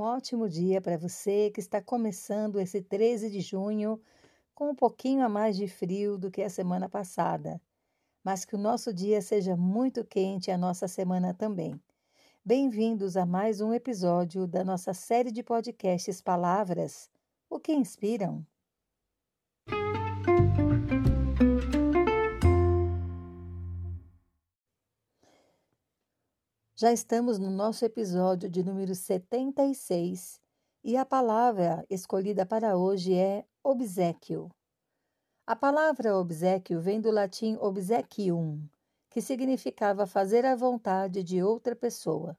ótimo dia para você que está começando esse 13 de junho com um pouquinho a mais de frio do que a semana passada, mas que o nosso dia seja muito quente e a nossa semana também. Bem-vindos a mais um episódio da nossa série de podcasts Palavras, o que inspiram. Já estamos no nosso episódio de número 76 e a palavra escolhida para hoje é obsequio. A palavra obsequio vem do latim obsequium, que significava fazer a vontade de outra pessoa.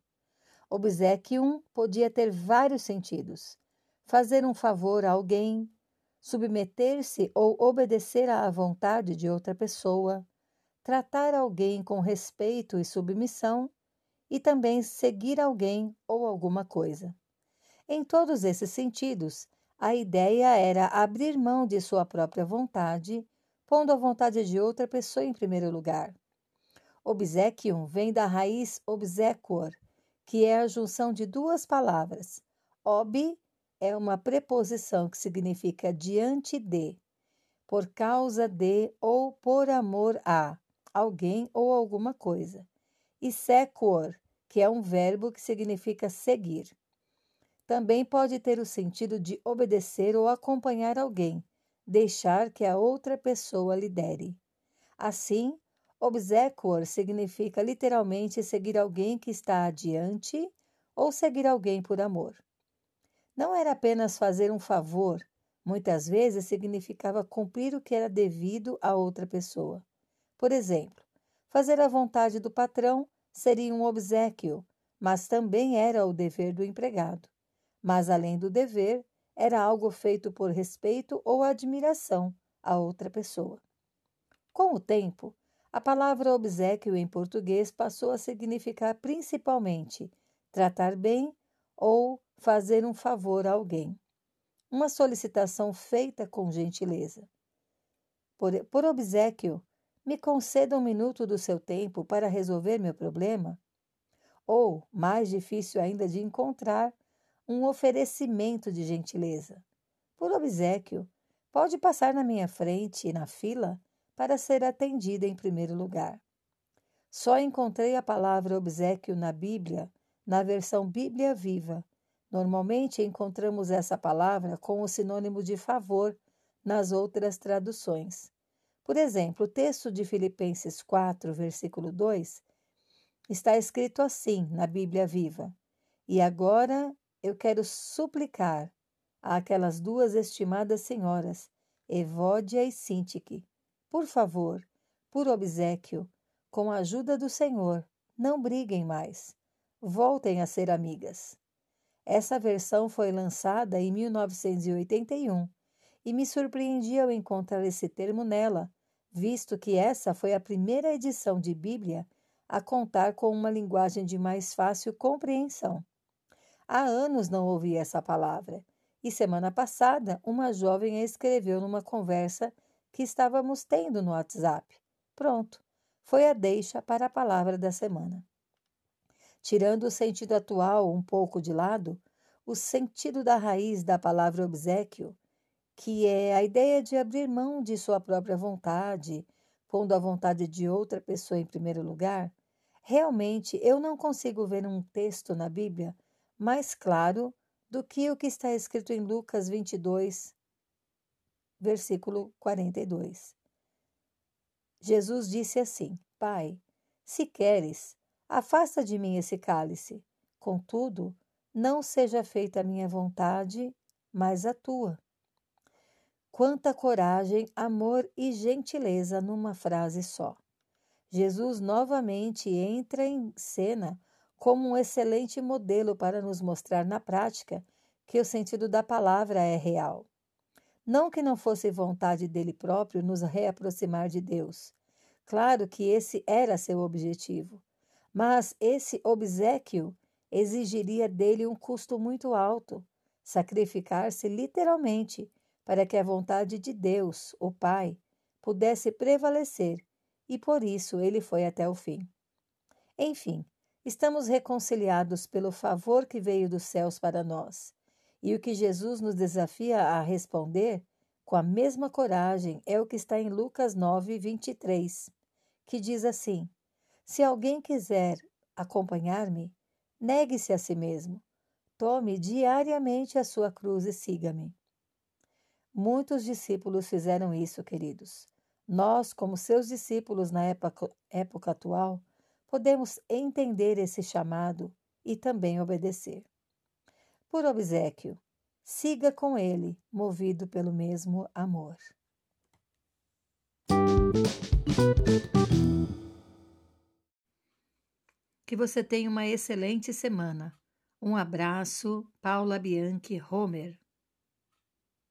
Obsequium podia ter vários sentidos: fazer um favor a alguém, submeter-se ou obedecer à vontade de outra pessoa, tratar alguém com respeito e submissão e também seguir alguém ou alguma coisa. Em todos esses sentidos, a ideia era abrir mão de sua própria vontade, pondo a vontade de outra pessoa em primeiro lugar. Obsequium vem da raiz obsequor, que é a junção de duas palavras. Ob é uma preposição que significa diante de, por causa de ou por amor a alguém ou alguma coisa. E sequor que é um verbo que significa seguir. Também pode ter o sentido de obedecer ou acompanhar alguém, deixar que a outra pessoa lidere. Assim, obsequor significa literalmente seguir alguém que está adiante ou seguir alguém por amor. Não era apenas fazer um favor, muitas vezes significava cumprir o que era devido a outra pessoa. Por exemplo, fazer a vontade do patrão seria um obsequio, mas também era o dever do empregado. Mas, além do dever, era algo feito por respeito ou admiração a outra pessoa. Com o tempo, a palavra obsequio em português passou a significar principalmente tratar bem ou fazer um favor a alguém. Uma solicitação feita com gentileza. Por, por obsequio, me conceda um minuto do seu tempo para resolver meu problema? Ou, mais difícil ainda de encontrar, um oferecimento de gentileza. Por obsequio, pode passar na minha frente e na fila para ser atendida em primeiro lugar. Só encontrei a palavra obsequio na Bíblia, na versão Bíblia Viva. Normalmente encontramos essa palavra com o sinônimo de favor nas outras traduções. Por exemplo, o texto de Filipenses 4, versículo 2, está escrito assim na Bíblia Viva: E agora eu quero suplicar àquelas duas estimadas senhoras, Evódia e Sintique, por favor, por obsequio, com a ajuda do Senhor, não briguem mais. Voltem a ser amigas. Essa versão foi lançada em 1981 e me surpreendi ao encontrar esse termo nela, visto que essa foi a primeira edição de Bíblia a contar com uma linguagem de mais fácil compreensão. Há anos não ouvi essa palavra, e semana passada uma jovem a escreveu numa conversa que estávamos tendo no WhatsApp. Pronto, foi a deixa para a palavra da semana. Tirando o sentido atual um pouco de lado, o sentido da raiz da palavra obsequio que é a ideia de abrir mão de sua própria vontade, pondo a vontade de outra pessoa em primeiro lugar, realmente eu não consigo ver um texto na Bíblia mais claro do que o que está escrito em Lucas 22, versículo 42. Jesus disse assim: Pai, se queres, afasta de mim esse cálice. Contudo, não seja feita a minha vontade, mas a tua. Quanta coragem, amor e gentileza numa frase só. Jesus novamente entra em cena como um excelente modelo para nos mostrar na prática que o sentido da palavra é real. Não que não fosse vontade dele próprio nos reaproximar de Deus. Claro que esse era seu objetivo, mas esse obsequio exigiria dele um custo muito alto, sacrificar-se literalmente para que a vontade de Deus, o Pai, pudesse prevalecer, e por isso ele foi até o fim. Enfim, Estamos reconciliados pelo favor que veio dos céus para nós. E o que Jesus nos desafia a responder com a mesma coragem é o que está em Lucas 9, 23, que diz assim: Se alguém quiser acompanhar-me, negue-se a si mesmo, tome diariamente a sua cruz e siga-me. Muitos discípulos fizeram isso, queridos. Nós, como seus discípulos na época, época atual, podemos entender esse chamado e também obedecer. Por obsequio, siga com ele, movido pelo mesmo amor. Que você tenha uma excelente semana. Um abraço, Paula Bianchi Homer.